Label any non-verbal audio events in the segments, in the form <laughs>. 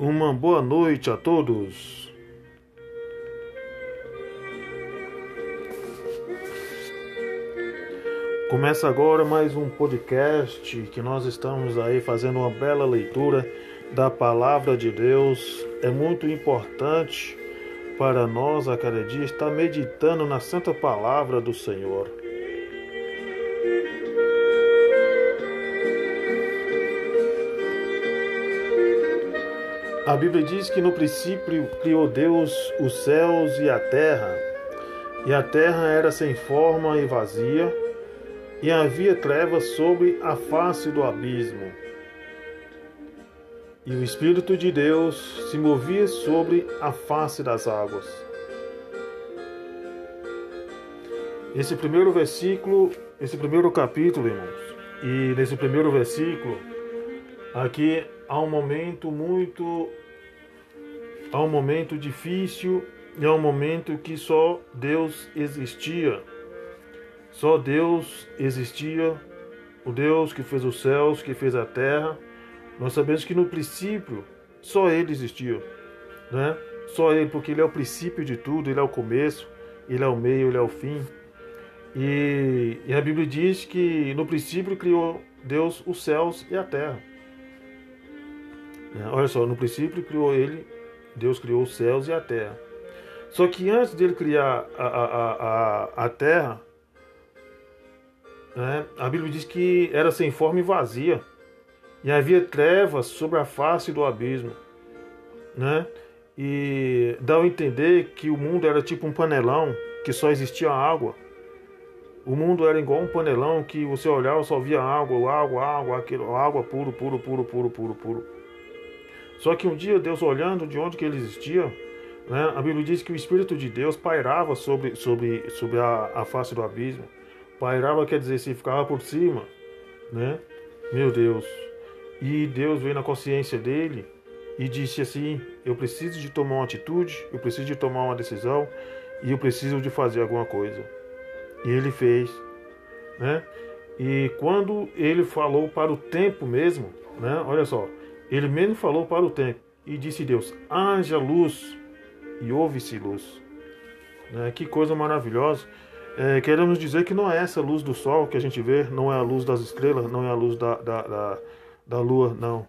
Uma boa noite a todos. Começa agora mais um podcast que nós estamos aí fazendo uma bela leitura da palavra de Deus. É muito importante para nós a cada dia estar meditando na santa palavra do Senhor. A Bíblia diz que no princípio criou Deus os céus e a terra, e a terra era sem forma e vazia, e havia trevas sobre a face do abismo. E o Espírito de Deus se movia sobre a face das águas. Esse primeiro versículo, esse primeiro capítulo, irmãos, e nesse primeiro versículo, aqui há um momento muito. Há um momento difícil e há um momento que só Deus existia. Só Deus existia, o Deus que fez os céus, que fez a terra. Nós sabemos que no princípio só Ele existia, né? Só Ele, porque Ele é o princípio de tudo, Ele é o começo, Ele é o meio, Ele é o fim. E, e a Bíblia diz que no princípio criou Deus os céus e a terra. Olha só, no princípio criou ele, Deus criou os céus e a terra. Só que antes dele criar a, a, a, a terra, né, a Bíblia diz que era sem forma e vazia. E havia trevas sobre a face do abismo. Né? E dá a entender que o mundo era tipo um panelão, que só existia água. O mundo era igual um panelão que você olhava só via água, água, água, aquilo, água puro, puro, puro, puro, puro, puro. Só que um dia Deus olhando de onde que ele existia, né, a Bíblia diz que o Espírito de Deus pairava sobre, sobre, sobre a, a face do abismo. Pairava quer dizer se ficava por cima, né? Meu Deus. E Deus veio na consciência dele e disse assim: Eu preciso de tomar uma atitude, eu preciso de tomar uma decisão e eu preciso de fazer alguma coisa. E ele fez, né? E quando ele falou para o tempo mesmo, né? Olha só, ele mesmo falou para o tempo e disse Deus: haja luz e houve-se luz. Né? Que coisa maravilhosa. É, queremos dizer que não é essa luz do sol que a gente vê, não é a luz das estrelas, não é a luz da, da, da, da lua, não.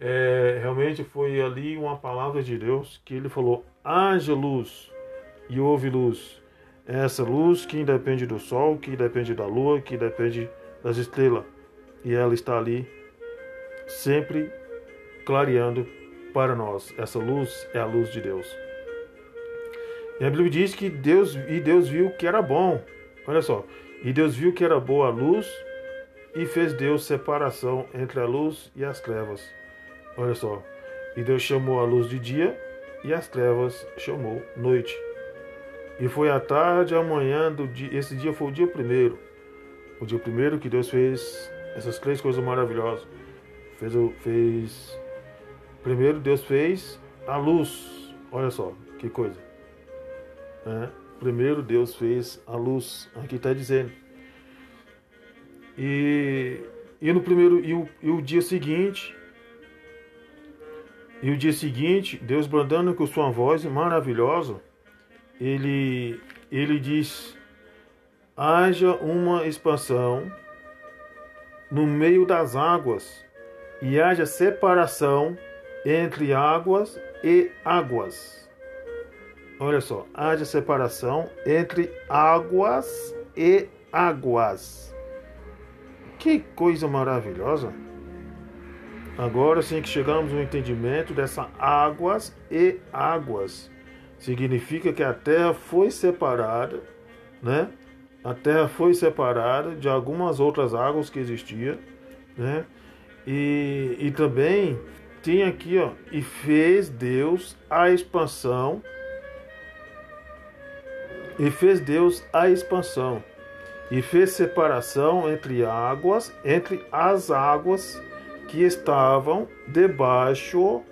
É, realmente foi ali uma palavra de Deus que ele falou: haja luz e houve luz. É essa luz que independe do sol, que depende da lua, que depende das estrelas. E ela está ali sempre clareando para nós. Essa luz é a luz de Deus. E a Bíblia diz que Deus e Deus viu que era bom. Olha só. E Deus viu que era boa a luz e fez Deus separação entre a luz e as trevas. Olha só. E Deus chamou a luz de dia e as trevas chamou noite. E foi a tarde, a manhã do dia. Esse dia foi o dia primeiro. O dia primeiro que Deus fez essas três coisas maravilhosas. Fez, fez Primeiro Deus fez a luz. Olha só que coisa. É. Primeiro Deus fez a luz. Aqui está dizendo. E, e no primeiro e o, e o dia seguinte e o dia seguinte, Deus brandando com sua voz maravilhosa, ele ele diz: haja uma expansão no meio das águas e haja separação entre águas e águas. Olha só, haja separação entre águas e águas. Que coisa maravilhosa! Agora sim que chegamos ao entendimento dessa águas e águas. Significa que a terra foi separada, né? A terra foi separada de algumas outras águas que existiam, né? E, e também tem aqui, ó, e fez Deus a expansão. E fez Deus a expansão. E fez separação entre águas, entre as águas que estavam debaixo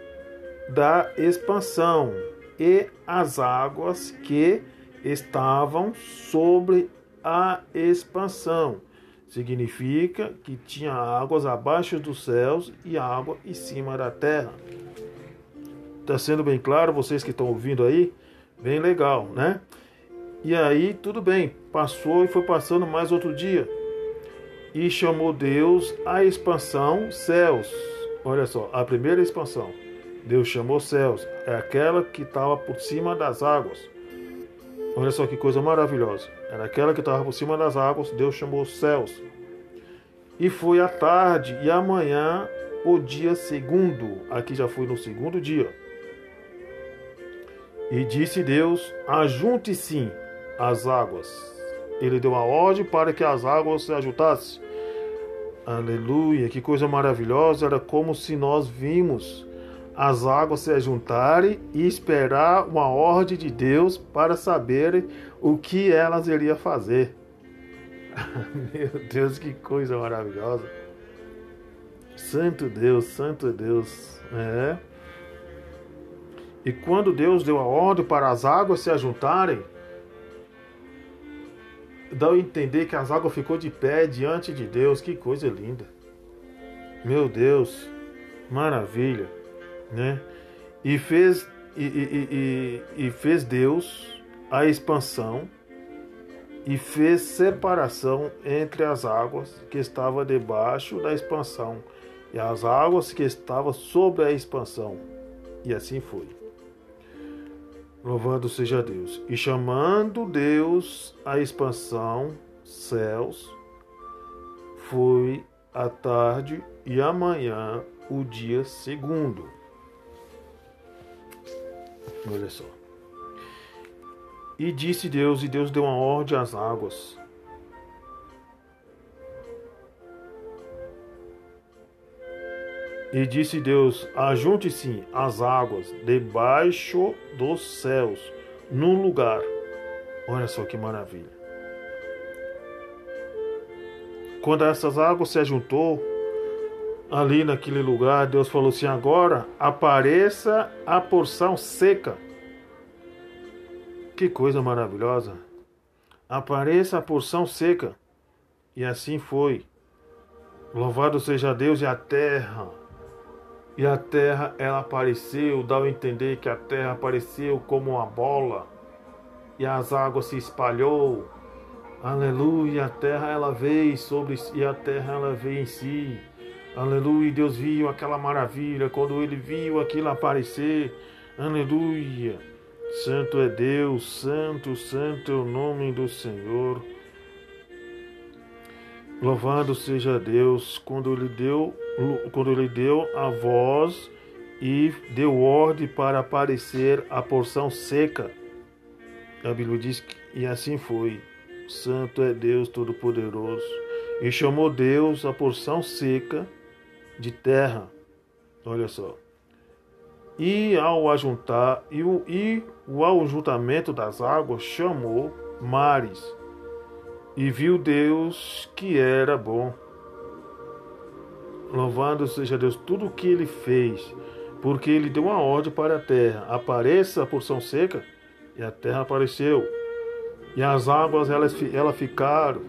da expansão e as águas que estavam sobre a expansão. Significa que tinha águas abaixo dos céus e água em cima da terra. Tá sendo bem claro, vocês que estão ouvindo aí? Bem legal, né? E aí, tudo bem, passou e foi passando mais outro dia. E chamou Deus a expansão céus. Olha só, a primeira expansão. Deus chamou céus. É aquela que estava por cima das águas. Olha só que coisa maravilhosa. Era aquela que estava por cima das águas. Deus chamou céus. E foi a tarde e amanhã o dia segundo. Aqui já foi no segundo dia. E disse Deus: Ajunte-se as águas. Ele deu a ordem para que as águas se ajuntassem. Aleluia, que coisa maravilhosa! Era como se nós vimos as águas se ajuntarem e esperar uma ordem de Deus para saberem o que elas iriam fazer. <laughs> Meu Deus, que coisa maravilhosa! Santo Deus, Santo Deus, é. E quando Deus deu a ordem para as águas se ajuntarem, dá a entender que as águas ficou de pé diante de Deus. Que coisa linda. Meu Deus, maravilha, né? E fez e, e, e, e fez Deus a expansão e fez separação entre as águas que estavam debaixo da expansão e as águas que estavam sobre a expansão. E assim foi. Louvado seja Deus. E chamando Deus a expansão, céus, foi a tarde e amanhã o dia segundo. Olha só. E disse Deus, e Deus deu uma ordem às águas, E disse Deus: Ajunte-se as águas debaixo dos céus, num lugar. Olha só que maravilha. Quando essas águas se ajuntou ali naquele lugar, Deus falou assim: agora apareça a porção seca. Que coisa maravilhosa! Apareça a porção seca. E assim foi. Louvado seja Deus e a terra e a terra ela apareceu, dá a entender que a terra apareceu como uma bola e as águas se espalhou. Aleluia, a terra ela veio sobre e a terra ela veio em si. Aleluia, Deus viu aquela maravilha quando ele viu aquilo aparecer. Aleluia. Santo é Deus, santo, santo é o nome do Senhor. Louvado seja Deus quando ele deu, quando ele deu a voz e deu ordem para aparecer a porção seca. A Bíblia diz que e assim foi. Santo é Deus Todo-Poderoso. E chamou Deus a porção seca de terra. Olha só. E ao ajuntar, e o, e o ajuntamento das águas chamou mares. E viu Deus que era bom. Louvado seja Deus tudo o que ele fez, porque ele deu uma ordem para a terra: apareça a porção seca, e a terra apareceu. E as águas elas, elas ficaram.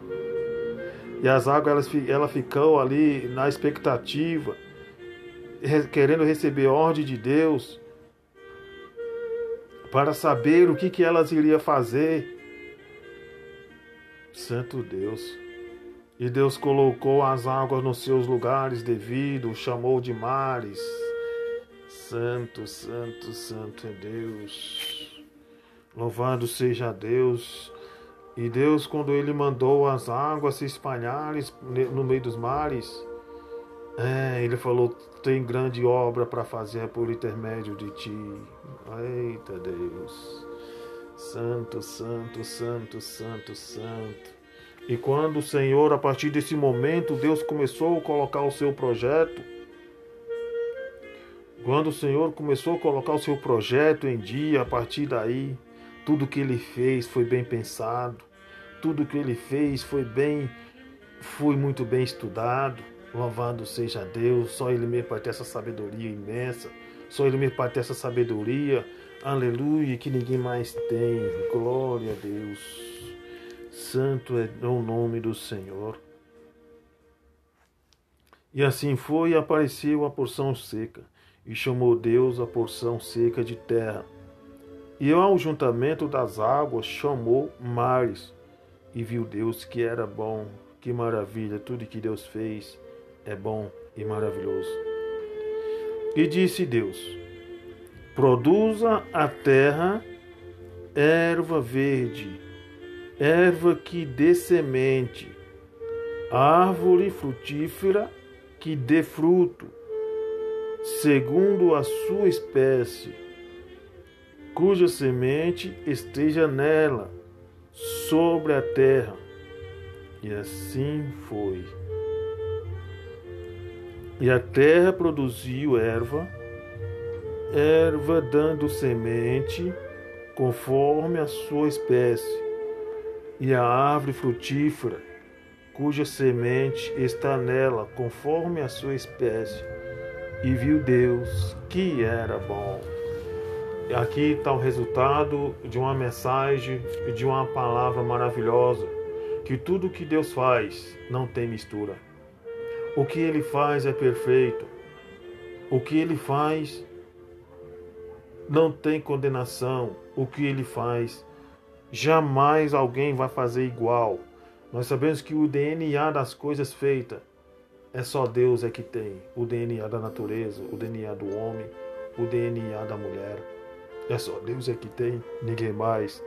E as águas elas, ela ficou ali na expectativa, querendo receber ordem de Deus para saber o que, que elas iriam fazer. Santo Deus. E Deus colocou as águas nos seus lugares devidos, chamou de mares. Santo, santo, santo é Deus. Louvado seja Deus. E Deus, quando Ele mandou as águas se espalharem no meio dos mares, é, Ele falou: tem grande obra para fazer por intermédio de ti. Eita Deus. Santo, santo, santo, santo, santo. E quando o Senhor, a partir desse momento, Deus começou a colocar o seu projeto, quando o Senhor começou a colocar o seu projeto em dia, a partir daí, tudo que ele fez foi bem pensado, tudo que ele fez foi bem, foi muito bem estudado. Louvado seja Deus, só Ele mesmo para ter essa sabedoria imensa, só Ele mesmo para ter essa sabedoria Aleluia, que ninguém mais tem. Glória a Deus. Santo é o nome do Senhor. E assim foi e apareceu a porção seca. E chamou Deus a porção seca de terra. E ao juntamento das águas chamou mares. E viu Deus que era bom, que maravilha, tudo que Deus fez é bom e maravilhoso. E disse Deus: Produza a terra erva verde, erva que dê semente, árvore frutífera que dê fruto, segundo a sua espécie, cuja semente esteja nela, sobre a terra. E assim foi. E a terra produziu erva, erva dando semente, conforme a sua espécie, e a árvore frutífera, cuja semente está nela, conforme a sua espécie. E viu Deus que era bom. E aqui está o resultado de uma mensagem, de uma palavra maravilhosa, que tudo que Deus faz não tem mistura. O que Ele faz é perfeito. O que Ele faz não tem condenação. O que Ele faz, jamais alguém vai fazer igual. Nós sabemos que o DNA das coisas feitas é só Deus é que tem. O DNA da natureza, o DNA do homem, o DNA da mulher. É só Deus é que tem, ninguém mais.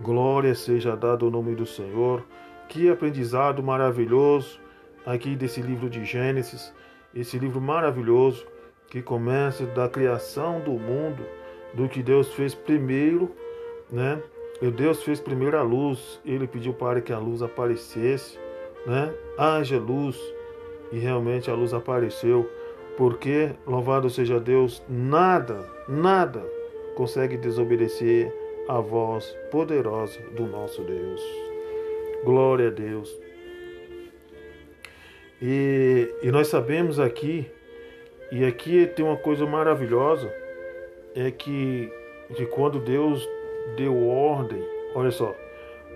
Glória seja dada ao nome do Senhor. Que aprendizado maravilhoso aqui desse livro de Gênesis, esse livro maravilhoso que começa da criação do mundo, do que Deus fez primeiro, né? E Deus fez primeiro a luz, ele pediu para que a luz aparecesse, né? Haja luz, e realmente a luz apareceu, porque, louvado seja Deus, nada, nada consegue desobedecer a voz poderosa do nosso Deus. Glória a Deus. E, e nós sabemos aqui, e aqui tem uma coisa maravilhosa, é que, que quando Deus deu ordem. Olha só,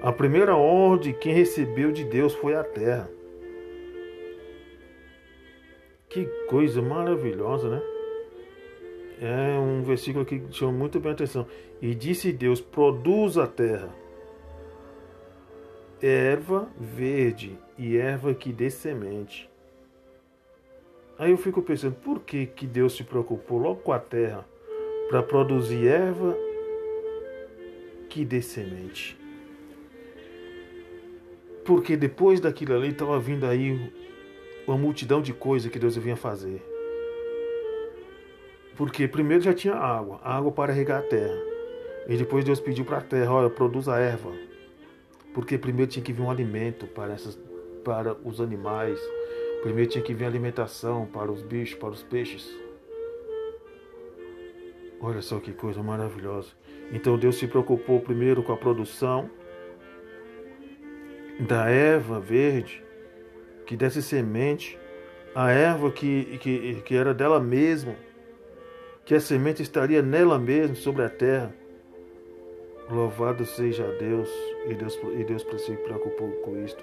a primeira ordem quem recebeu de Deus foi a terra. Que coisa maravilhosa, né? É um versículo que chama muito bem a atenção. E disse Deus: produz a terra erva verde e erva que dê semente. Aí eu fico pensando, por que, que Deus se preocupou logo com a terra para produzir erva que dê semente. Porque depois daquilo ali estava vindo aí uma multidão de coisas que Deus vinha fazer. Porque primeiro já tinha água, água para regar a terra. E depois Deus pediu para a terra, olha, produza erva. Porque primeiro tinha que vir um alimento para, essas, para os animais. Primeiro tinha que vir alimentação para os bichos, para os peixes. Olha só que coisa maravilhosa. Então Deus se preocupou primeiro com a produção da erva verde, que desse semente, a erva que, que, que era dela mesma, que a semente estaria nela mesma, sobre a terra. Louvado seja Deus, e Deus, e Deus se preocupou com isto.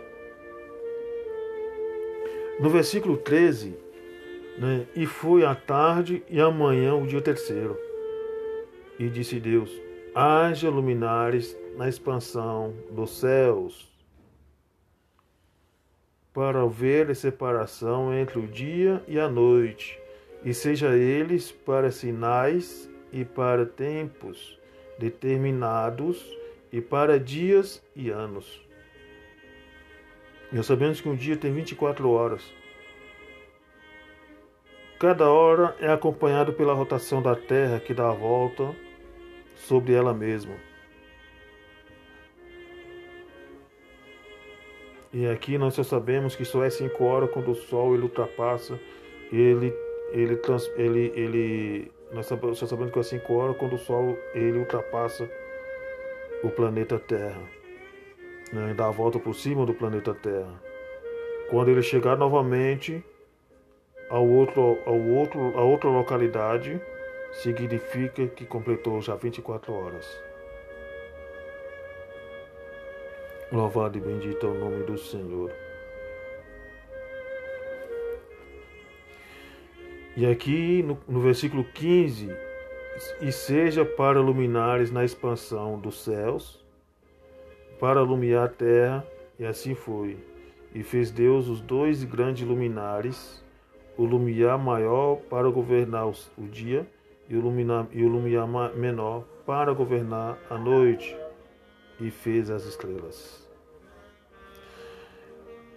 No versículo 13, né, e foi a tarde e amanhã o dia terceiro. E disse Deus: haja luminares na expansão dos céus, para haver separação entre o dia e a noite, e seja eles para sinais e para tempos determinados e para dias e anos. Nós sabemos que um dia tem 24 horas. Cada hora é acompanhado pela rotação da Terra que dá a volta sobre ela mesma. E aqui nós só sabemos que só é cinco horas quando o Sol ele ultrapassa, ele ele ele ele nós só sabemos que é cinco horas quando o Sol ele ultrapassa o planeta Terra, né, dá a volta por cima do planeta Terra. Quando ele chegar novamente ao outro ao outro a outra localidade significa que completou já 24 horas. Louvado e bendito é o nome do Senhor. E aqui no, no versículo 15, e seja para luminares na expansão dos céus, para iluminar a terra, e assim foi. E fez Deus os dois grandes luminares, o lumiar maior para governar o dia e o luminar, e o lumiar menor para governar a noite, e fez as estrelas.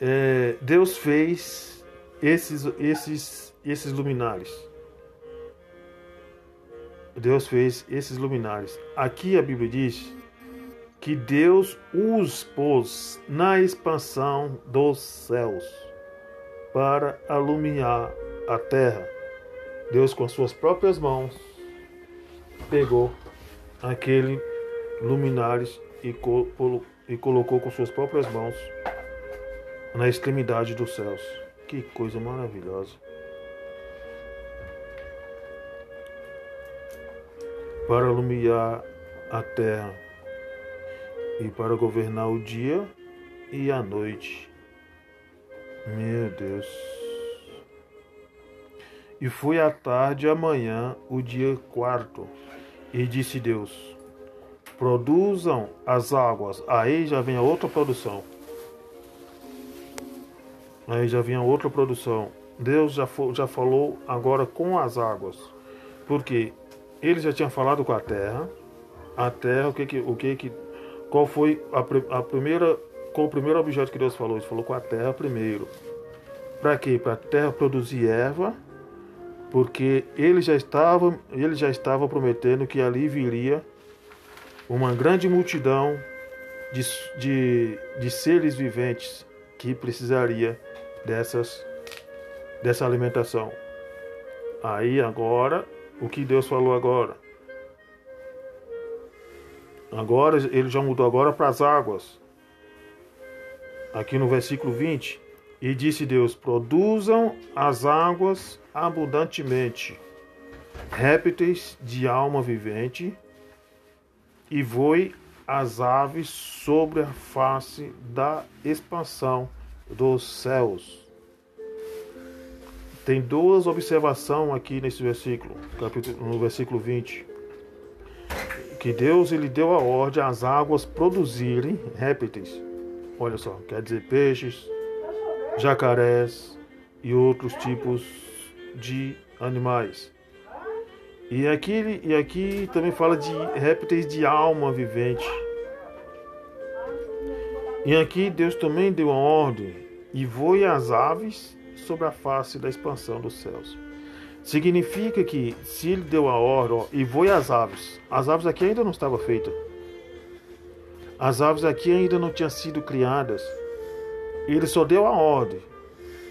É, Deus fez esses, esses, esses luminares. Deus fez esses luminares. Aqui a Bíblia diz que Deus os pôs na expansão dos céus para alumiar a terra. Deus, com suas próprias mãos, pegou aquele luminares e, e colocou com suas próprias mãos na extremidade dos céus. Que coisa maravilhosa! Para iluminar a terra e para governar o dia e a noite. Meu Deus. E foi à tarde e amanhã o dia quarto. E disse Deus: Produzam as águas. Aí já vem a outra produção. Aí já vem a outra produção. Deus já, já falou agora com as águas. Porque ele já tinha falado com a terra. A terra, o que que, o que, que qual foi a, a primeira, qual o primeiro objeto que Deus falou? Ele falou com a terra primeiro. Para quê? Para a terra produzir erva, porque ele já estava, ele já estava prometendo que ali viria uma grande multidão de, de, de seres viventes que precisaria dessas dessa alimentação. Aí agora, o que Deus falou agora? Agora ele já mudou agora para as águas. Aqui no versículo 20, e disse Deus: Produzam as águas abundantemente, répteis de alma vivente, e voe as aves sobre a face da expansão dos céus. Tem duas observações aqui nesse versículo, no versículo 20 que Deus ele deu a ordem às águas produzirem répteis. Olha só, quer dizer peixes, jacarés e outros tipos de animais. E aqui, e aqui também fala de répteis de alma vivente. E aqui Deus também deu a ordem e voe as aves sobre a face da expansão dos céus. Significa que se ele deu a ordem ó, e voe as aves, as aves aqui ainda não estavam feitas. As aves aqui ainda não tinham sido criadas. Ele só deu a ordem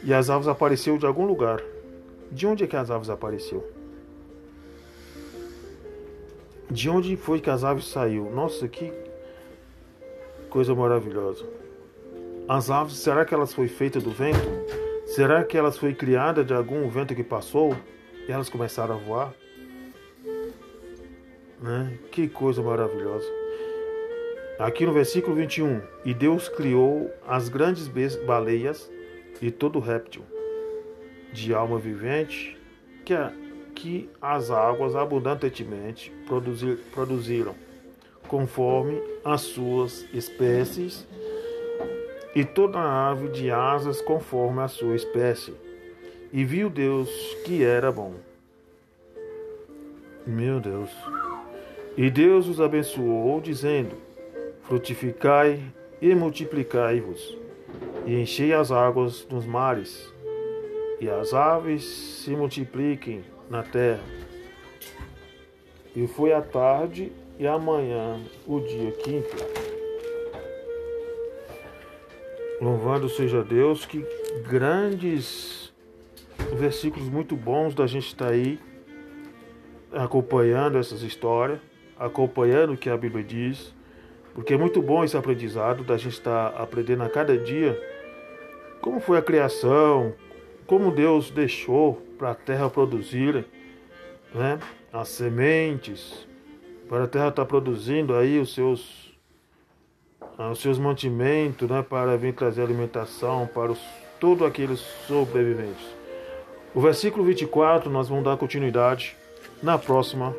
e as aves apareceu de algum lugar. De onde é que as aves apareceu? De onde foi que as aves saiu? Nossa, que coisa maravilhosa. As aves, será que elas foi feitas do vento? Será que elas foi criada de algum vento que passou? E elas começaram a voar. Né? Que coisa maravilhosa. Aqui no versículo 21, e Deus criou as grandes baleias e todo réptil de alma vivente que, que as águas abundantemente produzir, produziram, conforme as suas espécies, e toda ave de asas conforme a sua espécie e viu Deus que era bom. Meu Deus. E Deus os abençoou, dizendo: Frutificai e multiplicai-vos, e enchei as águas dos mares, e as aves se multipliquem na terra. E foi a tarde e amanhã o dia quinto. Louvado seja Deus, que grandes versículos muito bons da gente estar tá aí acompanhando essas histórias, acompanhando o que a Bíblia diz, porque é muito bom esse aprendizado da gente estar tá aprendendo a cada dia como foi a criação, como Deus deixou para a terra produzir né, as sementes, para a terra estar tá produzindo aí os seus, os seus mantimentos, né, para vir trazer alimentação para os, todos aqueles sobreviventes. O versículo 24 nós vamos dar continuidade na próxima,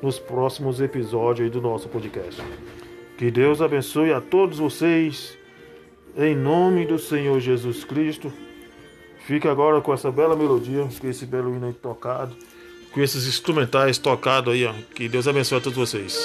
nos próximos episódios do nosso podcast. Que Deus abençoe a todos vocês, em nome do Senhor Jesus Cristo. Fica agora com essa bela melodia, com esse belo hino aí tocado, com esses instrumentais tocados aí, ó. Que Deus abençoe a todos vocês.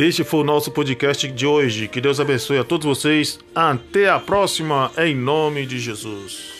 Este foi o nosso podcast de hoje. Que Deus abençoe a todos vocês. Até a próxima, em nome de Jesus.